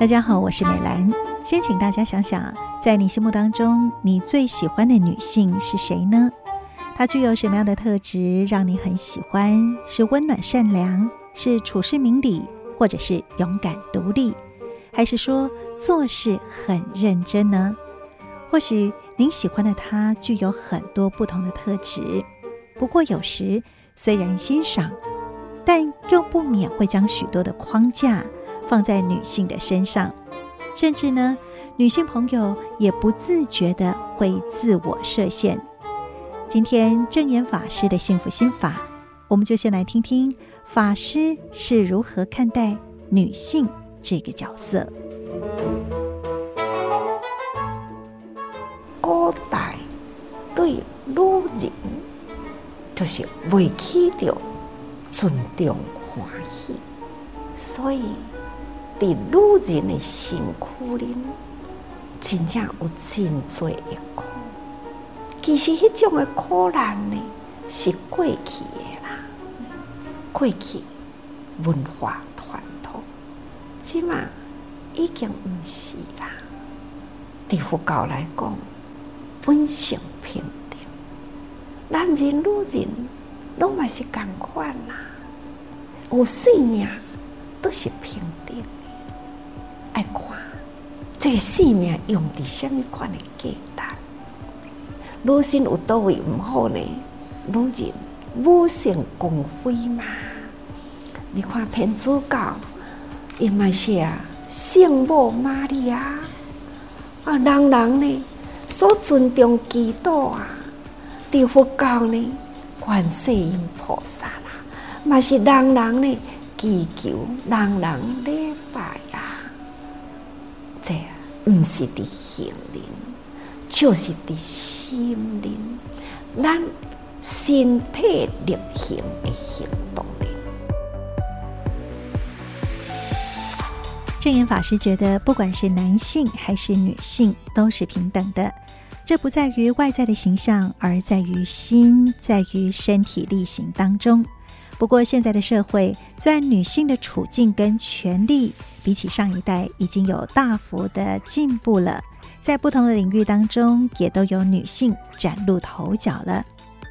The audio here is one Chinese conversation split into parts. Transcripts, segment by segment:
大家好，我是美兰。先请大家想想，在你心目当中，你最喜欢的女性是谁呢？她具有什么样的特质让你很喜欢？是温暖善良，是处事明理，或者是勇敢独立，还是说做事很认真呢？或许您喜欢的她具有很多不同的特质，不过有时虽然欣赏，但又不免会将许多的框架。放在女性的身上，甚至呢，女性朋友也不自觉的会自我设限。今天正言法师的幸福心法，我们就先来听听法师是如何看待女性这个角色。古代对女人就是未起着尊重欢喜，所以。在女人的身躯里，真正有真多的苦。其实，迄种的苦难呢，是过去的啦。过去文化传统，即嘛已经毋是啦。对佛教来讲，本性平等，男人女人拢嘛是共款啦。有性命都是平等。这个生命用的什么款的价值？女性有多位唔好呢？女人母性光辉嘛？你看天主教，伊嘛是啊，圣母玛利亚啊，人人呢所尊重基督啊，对佛教呢，观世音菩萨啦，嘛是人人呢祈求，人人礼拜。这不是的心灵，就是的心灵，咱身体力行的行动力。证严法师觉得，不管是男性还是女性，都是平等的。这不在于外在的形象，而在于心，在于身体力行当中。不过，现在的社会虽然女性的处境跟权利比起上一代已经有大幅的进步了，在不同的领域当中也都有女性崭露头角了，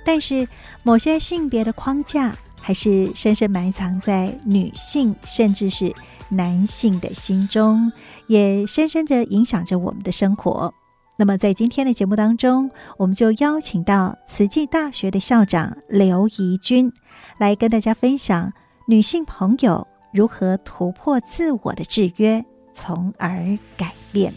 但是某些性别的框架还是深深埋藏在女性甚至是男性的心中，也深深的影响着我们的生活。那么，在今天的节目当中，我们就邀请到慈济大学的校长刘怡君来跟大家分享女性朋友如何突破自我的制约，从而改变。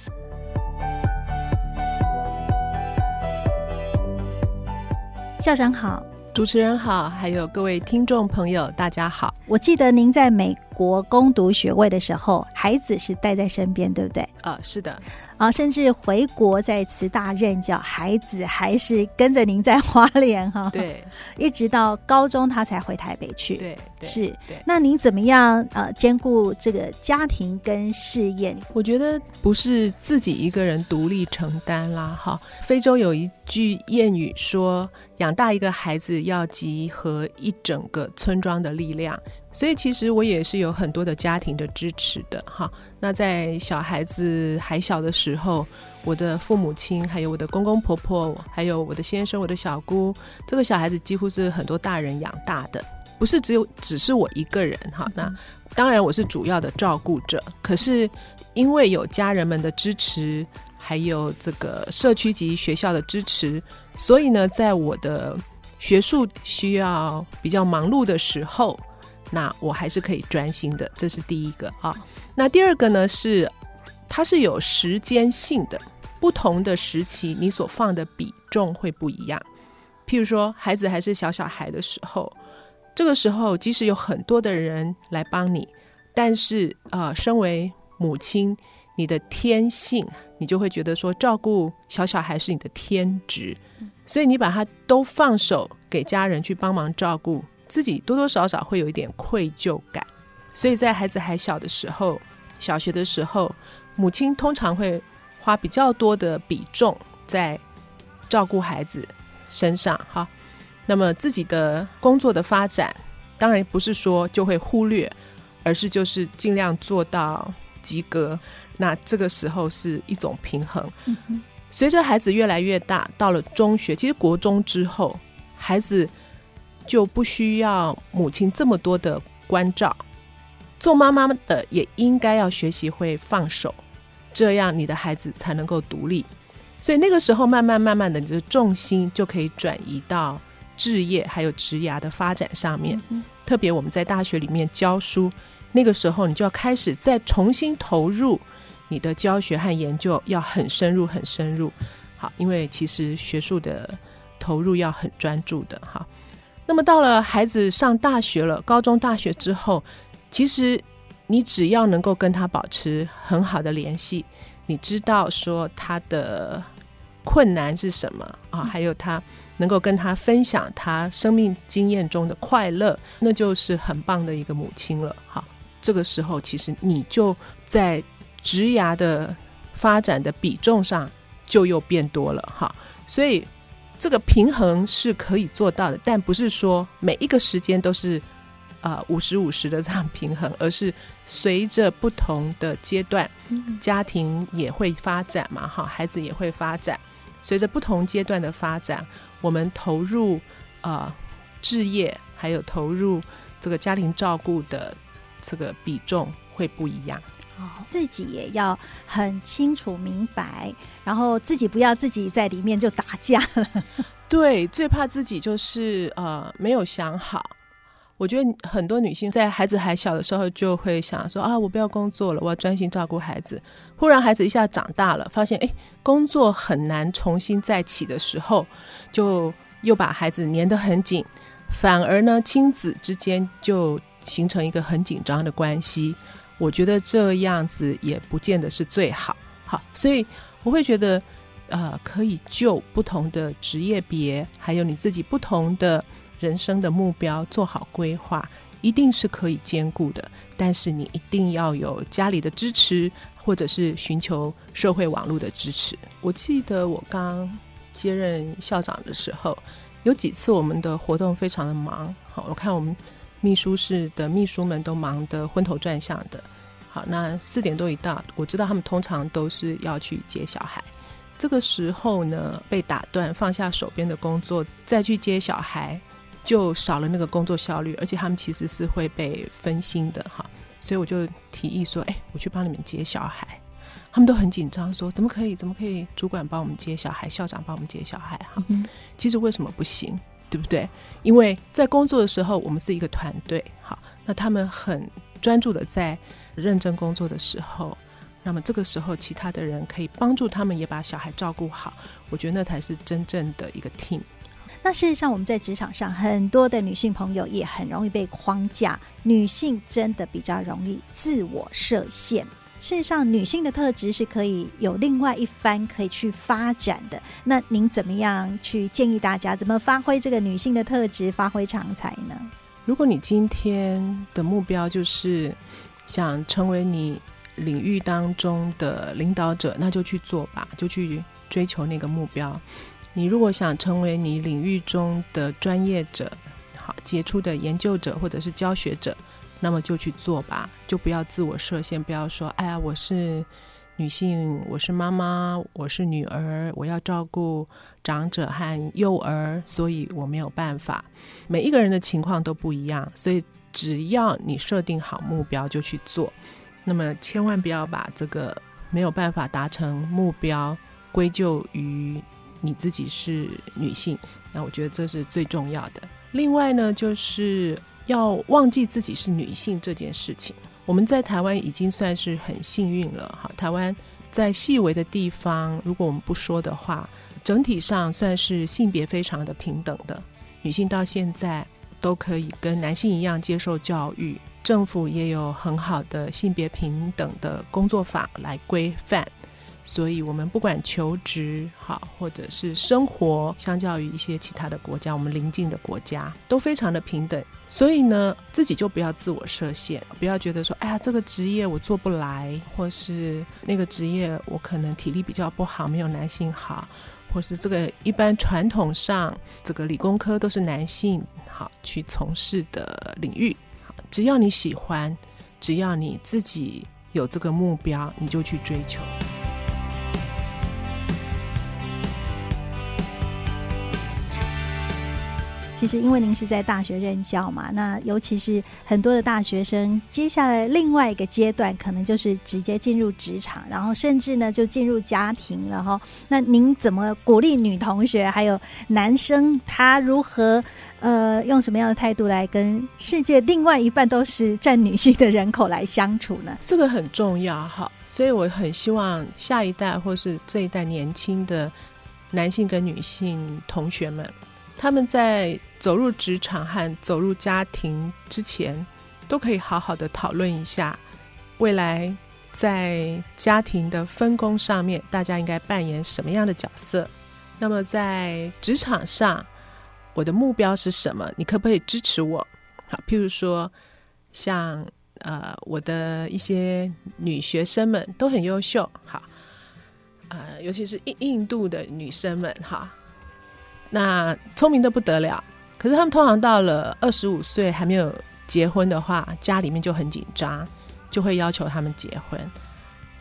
校长好。主持人好，还有各位听众朋友，大家好。我记得您在美国攻读学位的时候，孩子是带在身边，对不对？啊、呃，是的。啊，甚至回国在慈大任教，孩子还是跟着您在花莲哈。对。一直到高中，他才回台北去。对，对是。对。那您怎么样呃兼顾这个家庭跟事业？我觉得不是自己一个人独立承担啦。哈，非洲有一句谚语说。养大一个孩子要集合一整个村庄的力量，所以其实我也是有很多的家庭的支持的哈。那在小孩子还小的时候，我的父母亲、还有我的公公婆婆、还有我的先生、我的小姑，这个小孩子几乎是很多大人养大的，不是只有只是我一个人哈。那当然我是主要的照顾者，可是因为有家人们的支持。还有这个社区及学校的支持，所以呢，在我的学术需要比较忙碌的时候，那我还是可以专心的。这是第一个啊。那第二个呢是，它是有时间性的，不同的时期你所放的比重会不一样。譬如说，孩子还是小小孩的时候，这个时候即使有很多的人来帮你，但是、呃，身为母亲。你的天性，你就会觉得说，照顾小小孩是你的天职，所以你把他都放手给家人去帮忙照顾，自己多多少少会有一点愧疚感。所以在孩子还小的时候，小学的时候，母亲通常会花比较多的比重在照顾孩子身上，哈。那么自己的工作的发展，当然不是说就会忽略，而是就是尽量做到及格。那这个时候是一种平衡。随着孩子越来越大，到了中学，其实国中之后，孩子就不需要母亲这么多的关照。做妈妈的也应该要学习会放手，这样你的孩子才能够独立。所以那个时候，慢慢慢慢的，你的重心就可以转移到置业还有职涯的发展上面。特别我们在大学里面教书，那个时候你就要开始再重新投入你的教学和研究，要很深入很深入。好，因为其实学术的投入要很专注的哈。那么到了孩子上大学了，高中、大学之后。其实，你只要能够跟他保持很好的联系，你知道说他的困难是什么啊，还有他能够跟他分享他生命经验中的快乐，那就是很棒的一个母亲了。好，这个时候其实你就在职涯的发展的比重上就又变多了哈，所以这个平衡是可以做到的，但不是说每一个时间都是。啊，五十五十的这样平衡，而是随着不同的阶段，家庭也会发展嘛，哈，孩子也会发展。随着不同阶段的发展，我们投入啊置业，还有投入这个家庭照顾的这个比重会不一样。哦，自己也要很清楚明白，然后自己不要自己在里面就打架了。对，最怕自己就是呃没有想好。我觉得很多女性在孩子还小的时候就会想说啊，我不要工作了，我要专心照顾孩子。忽然孩子一下长大了，发现哎，工作很难重新再起的时候，就又把孩子粘得很紧，反而呢，亲子之间就形成一个很紧张的关系。我觉得这样子也不见得是最好。好，所以我会觉得，呃，可以就不同的职业别，还有你自己不同的。人生的目标做好规划，一定是可以兼顾的。但是你一定要有家里的支持，或者是寻求社会网络的支持。我记得我刚接任校长的时候，有几次我们的活动非常的忙。好，我看我们秘书室的秘书们都忙得昏头转向的。好，那四点多一到，我知道他们通常都是要去接小孩。这个时候呢，被打断，放下手边的工作，再去接小孩。就少了那个工作效率，而且他们其实是会被分心的哈，所以我就提议说，哎，我去帮你们接小孩，他们都很紧张，说怎么可以，怎么可以，主管帮我们接小孩，校长帮我们接小孩哈，其实为什么不行，对不对？因为在工作的时候，我们是一个团队，好，那他们很专注的在认真工作的时候，那么这个时候其他的人可以帮助他们也把小孩照顾好，我觉得那才是真正的一个 team。那事实上，我们在职场上很多的女性朋友也很容易被框架。女性真的比较容易自我设限。事实上，女性的特质是可以有另外一番可以去发展的。那您怎么样去建议大家怎么发挥这个女性的特质，发挥长才呢？如果你今天的目标就是想成为你领域当中的领导者，那就去做吧，就去追求那个目标。你如果想成为你领域中的专业者，好杰出的研究者或者是教学者，那么就去做吧，就不要自我设限，不要说哎呀，我是女性，我是妈妈，我是女儿，我要照顾长者和幼儿，所以我没有办法。每一个人的情况都不一样，所以只要你设定好目标就去做，那么千万不要把这个没有办法达成目标归咎于。你自己是女性，那我觉得这是最重要的。另外呢，就是要忘记自己是女性这件事情。我们在台湾已经算是很幸运了，哈。台湾在细微的地方，如果我们不说的话，整体上算是性别非常的平等的。女性到现在都可以跟男性一样接受教育，政府也有很好的性别平等的工作法来规范。所以，我们不管求职好，或者是生活，相较于一些其他的国家，我们邻近的国家都非常的平等。所以呢，自己就不要自我设限，不要觉得说，哎呀，这个职业我做不来，或是那个职业我可能体力比较不好，没有男性好，或是这个一般传统上这个理工科都是男性好去从事的领域。只要你喜欢，只要你自己。有这个目标，你就去追求。其实，因为您是在大学任教嘛，那尤其是很多的大学生，接下来另外一个阶段，可能就是直接进入职场，然后甚至呢就进入家庭了哈。那您怎么鼓励女同学还有男生，他如何呃用什么样的态度来跟世界另外一半都是占女性的人口来相处呢？这个很重要哈，所以我很希望下一代或是这一代年轻的男性跟女性同学们。他们在走入职场和走入家庭之前，都可以好好的讨论一下，未来在家庭的分工上面，大家应该扮演什么样的角色。那么在职场上，我的目标是什么？你可不可以支持我？好，譬如说，像呃，我的一些女学生们都很优秀，好，呃，尤其是印印度的女生们，哈。那聪明的不得了，可是他们通常到了二十五岁还没有结婚的话，家里面就很紧张，就会要求他们结婚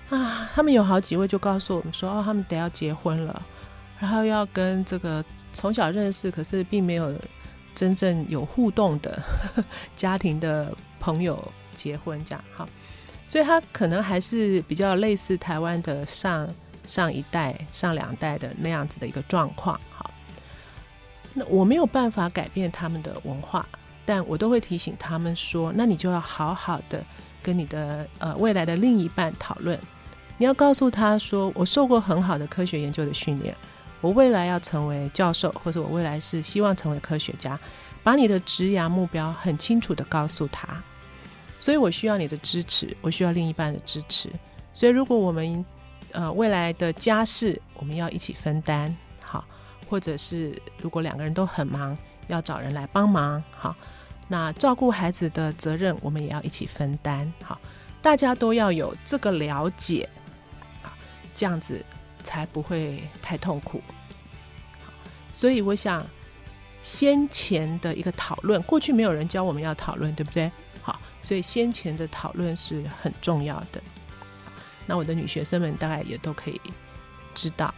啊。他们有好几位就告诉我们说，哦，他们得要结婚了，然后要跟这个从小认识可是并没有真正有互动的 家庭的朋友结婚这样。好，所以他可能还是比较类似台湾的上上一代、上两代的那样子的一个状况。那我没有办法改变他们的文化，但我都会提醒他们说：那你就要好好的跟你的呃未来的另一半讨论。你要告诉他说：我受过很好的科学研究的训练，我未来要成为教授，或者我未来是希望成为科学家。把你的职涯目标很清楚的告诉他。所以我需要你的支持，我需要另一半的支持。所以如果我们呃未来的家事，我们要一起分担。或者是如果两个人都很忙，要找人来帮忙，好，那照顾孩子的责任我们也要一起分担，好，大家都要有这个了解，好，这样子才不会太痛苦。所以我想先前的一个讨论，过去没有人教我们要讨论，对不对？好，所以先前的讨论是很重要的。那我的女学生们大概也都可以知道，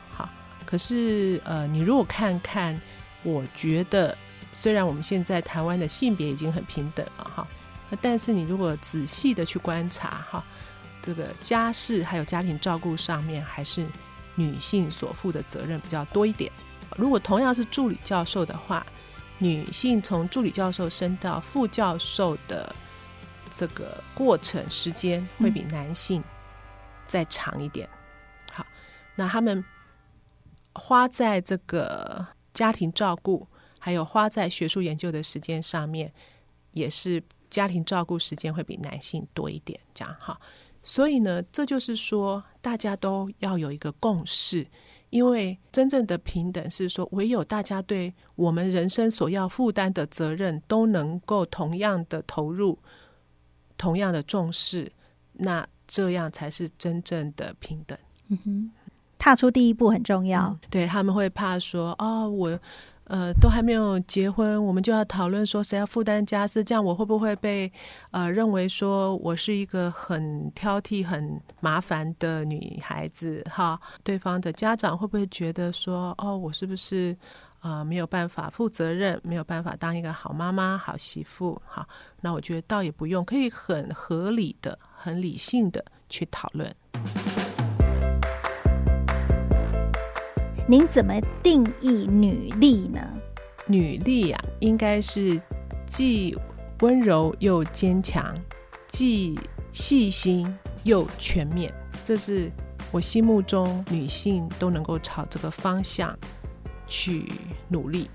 可是，呃，你如果看看，我觉得虽然我们现在台湾的性别已经很平等了哈，但是你如果仔细的去观察哈，这个家事还有家庭照顾上面，还是女性所负的责任比较多一点。如果同样是助理教授的话，女性从助理教授升到副教授的这个过程时间会比男性再长一点。好，那他们。花在这个家庭照顾，还有花在学术研究的时间上面，也是家庭照顾时间会比男性多一点，这样哈。所以呢，这就是说，大家都要有一个共识，因为真正的平等是说，唯有大家对我们人生所要负担的责任都能够同样的投入，同样的重视，那这样才是真正的平等。嗯哼。踏出第一步很重要。对，他们会怕说，哦，我呃都还没有结婚，我们就要讨论说谁要负担家事，这样我会不会被呃认为说我是一个很挑剔、很麻烦的女孩子？哈，对方的家长会不会觉得说，哦，我是不是呃没有办法负责任，没有办法当一个好妈妈、好媳妇？哈，那我觉得倒也不用，可以很合理的、很理性的去讨论。您怎么定义女力呢？女力、啊，应该是既温柔又坚强，既细心又全面。这是我心目中女性都能够朝这个方向去努力。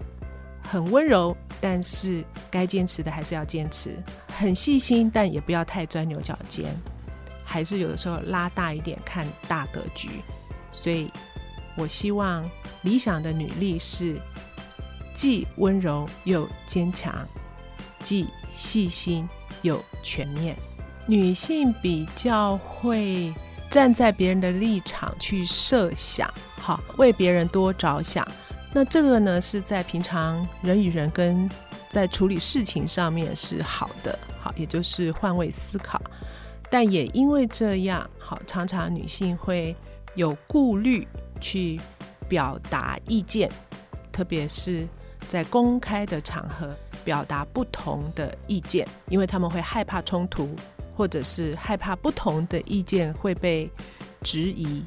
很温柔，但是该坚持的还是要坚持；很细心，但也不要太钻牛角尖，还是有的时候拉大一点看大格局。所以。我希望理想的女力是既温柔又坚强，既细心又全面。女性比较会站在别人的立场去设想，好，为别人多着想。那这个呢，是在平常人与人跟在处理事情上面是好的，好，也就是换位思考。但也因为这样，好，常常女性会有顾虑去表达意见，特别是在公开的场合表达不同的意见，因为他们会害怕冲突，或者是害怕不同的意见会被质疑。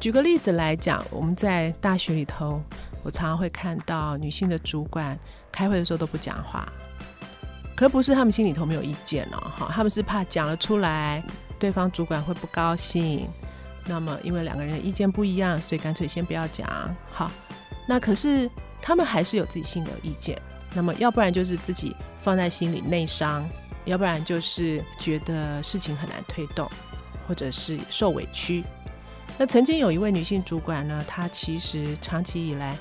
举个例子来讲，我们在大学里头，我常常会看到女性的主管开会的时候都不讲话。可不是他们心里头没有意见哦，哈，他们是怕讲了出来，对方主管会不高兴。那么因为两个人的意见不一样，所以干脆先不要讲。好，那可是他们还是有自己性的意见。那么要不然就是自己放在心里内伤，要不然就是觉得事情很难推动，或者是受委屈。那曾经有一位女性主管呢，她其实长期以来。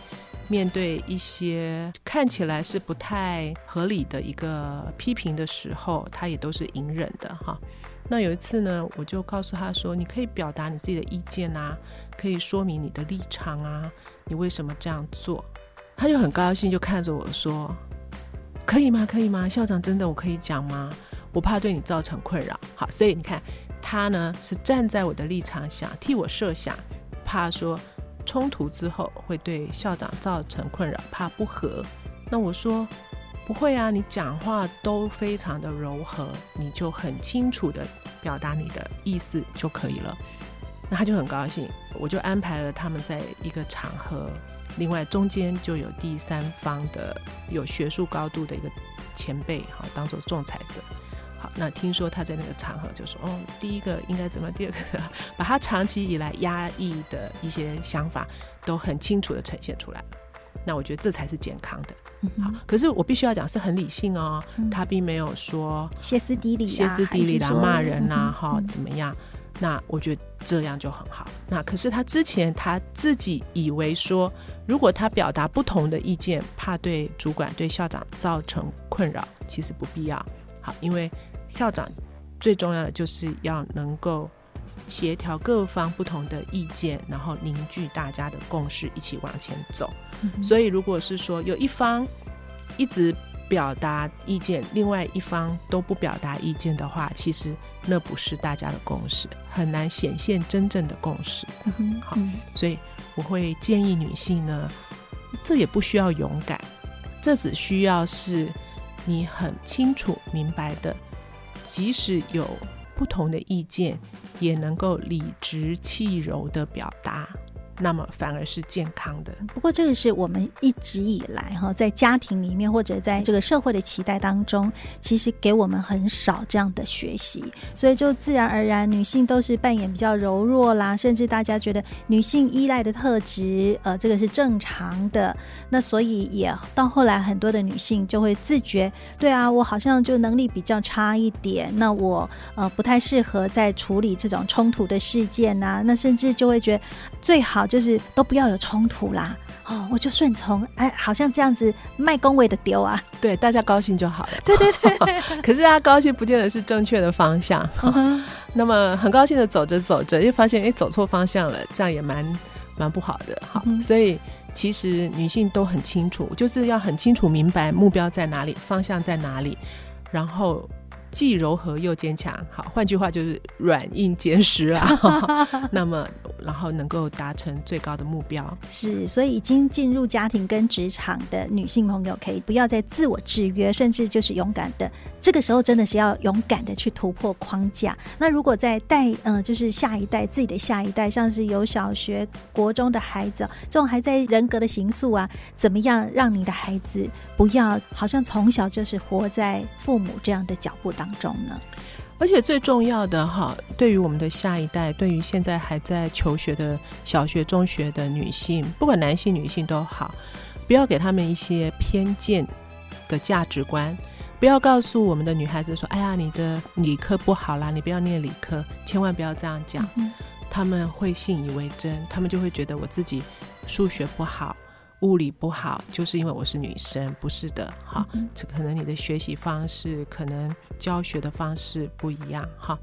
面对一些看起来是不太合理的一个批评的时候，她也都是隐忍的哈。那有一次呢，我就告诉他说：“你可以表达你自己的意见啊，可以说明你的立场啊，你为什么这样做？”他就很高兴，就看着我说：“可以吗？可以吗？校长，真的我可以讲吗？我怕对你造成困扰。”好，所以你看他呢是站在我的立场想替我设想，怕说。冲突之后会对校长造成困扰，怕不和。那我说不会啊，你讲话都非常的柔和，你就很清楚的表达你的意思就可以了。那他就很高兴，我就安排了他们在一个场合，另外中间就有第三方的有学术高度的一个前辈，好当做仲裁者。好，那听说他在那个场合就说：“哦，第一个应该怎么，第二个怎么，把他长期以来压抑的一些想法都很清楚地呈现出来了。那我觉得这才是健康的。好，可是我必须要讲是很理性哦，他并没有说歇斯底里、歇斯底里的骂人呐，哈，怎么样？那我觉得这样就很好。那可是他之前他自己以为说，如果他表达不同的意见，怕对主管、对校长造成困扰，其实不必要。好，因为。校长最重要的就是要能够协调各方不同的意见，然后凝聚大家的共识，一起往前走。嗯、所以，如果是说有一方一直表达意见，另外一方都不表达意见的话，其实那不是大家的共识，很难显现真正的共识。嗯、好，所以我会建议女性呢，这也不需要勇敢，这只需要是你很清楚明白的。即使有不同的意见，也能够理直气柔地表达。那么反而是健康的。不过这个是我们一直以来哈，在家庭里面或者在这个社会的期待当中，其实给我们很少这样的学习，所以就自然而然女性都是扮演比较柔弱啦，甚至大家觉得女性依赖的特质，呃，这个是正常的。那所以也到后来，很多的女性就会自觉，对啊，我好像就能力比较差一点，那我呃不太适合在处理这种冲突的事件呐、啊，那甚至就会觉得最好。就是都不要有冲突啦，哦，我就顺从，哎，好像这样子卖恭维的丢啊，对，大家高兴就好了。对 对对，可是大家高兴不见得是正确的方向。Uh-huh. 那么很高兴的走着走着，又发现哎，走错方向了，这样也蛮蛮不好的。好，uh-huh. 所以其实女性都很清楚，就是要很清楚明白目标在哪里，方向在哪里，然后。既柔和又坚强，好，换句话就是软硬兼施啊。那么，然后能够达成最高的目标。是，所以已经进入家庭跟职场的女性朋友，可以不要再自我制约，甚至就是勇敢的。这个时候真的是要勇敢的去突破框架。那如果在带，嗯、呃，就是下一代自己的下一代，像是有小学、国中的孩子，这种还在人格的形塑啊，怎么样让你的孩子不要好像从小就是活在父母这样的脚步当中呢，而且最重要的哈，对于我们的下一代，对于现在还在求学的小学、中学的女性，不管男性、女性都好，不要给他们一些偏见的价值观，不要告诉我们的女孩子说：“哎呀，你的理科不好啦，你不要念理科。”千万不要这样讲，嗯，他们会信以为真，他们就会觉得我自己数学不好。物理不好，就是因为我是女生，不是的，哈，这可能你的学习方式，可能教学的方式不一样，哈。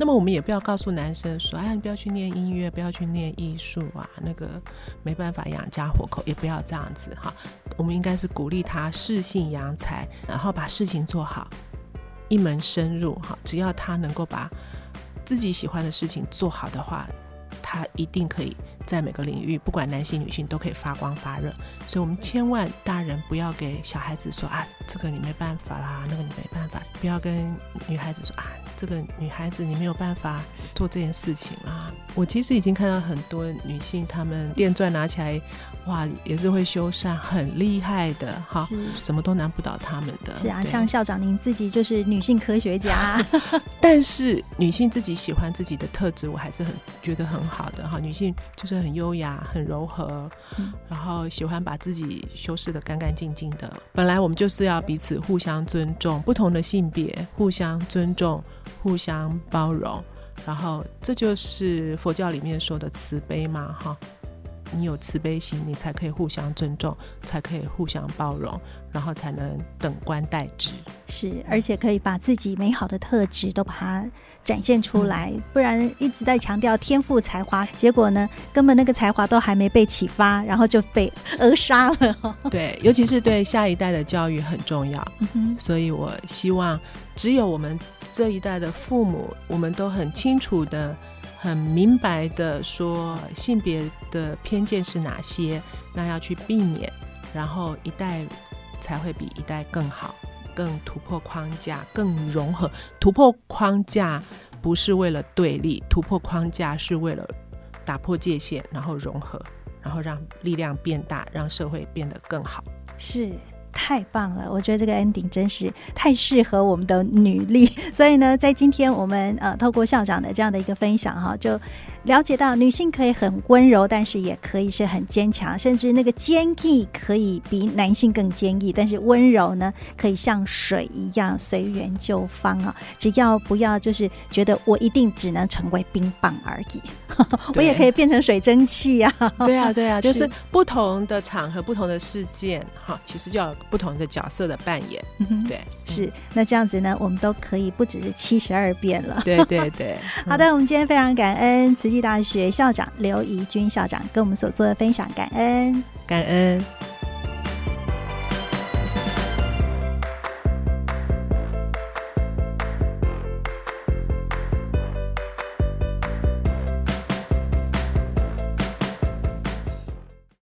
那么我们也不要告诉男生说，哎呀，你不要去念音乐，不要去念艺术啊，那个没办法养家活口，也不要这样子，哈。我们应该是鼓励他适性扬才，然后把事情做好，一门深入，哈。只要他能够把自己喜欢的事情做好的话，他一定可以在每个领域，不管男性女性都可以发光发热。所以，我们千万大人不要给小孩子说啊，这个你没办法啦，那个你没办法。不要跟女孩子说啊，这个女孩子你没有办法做这件事情啦。我其实已经看到很多女性，她们电钻拿起来，哇，也是会修缮，很厉害的哈，什么都难不倒她们的。是啊，像校长您自己就是女性科学家，但是女性自己喜欢自己的特质，我还是很觉得很好的哈。女性就是很优雅、很柔和，嗯、然后喜欢把自己修饰得干干净净的。本来我们就是要彼此互相尊重，不同的性别互相尊重、互相包容。然后，这就是佛教里面说的慈悲嘛，哈。你有慈悲心，你才可以互相尊重，才可以互相包容，然后才能等观待之。是，而且可以把自己美好的特质都把它展现出来，嗯、不然一直在强调天赋才华，结果呢，根本那个才华都还没被启发，然后就被扼杀了。对，尤其是对下一代的教育很重要。嗯，所以我希望，只有我们这一代的父母，我们都很清楚的。很明白的说，性别的偏见是哪些，那要去避免，然后一代才会比一代更好，更突破框架，更融合。突破框架不是为了对立，突破框架是为了打破界限，然后融合，然后让力量变大，让社会变得更好。是。太棒了，我觉得这个 ending 真是太适合我们的女力。所以呢，在今天我们呃透过校长的这样的一个分享哈，就了解到女性可以很温柔，但是也可以是很坚强，甚至那个坚毅可以比男性更坚毅，但是温柔呢，可以像水一样随缘就方啊。只要不要就是觉得我一定只能成为冰棒而已，我也可以变成水蒸气呀。对啊，对啊，就是不同的场合、不同的事件哈，其实就要。不同的角色的扮演，嗯、对，是那这样子呢，我们都可以不只是七十二变了。对对对，好的，我们今天非常感恩慈济大学校长刘怡君校长跟我们所做的分享，感恩，感恩。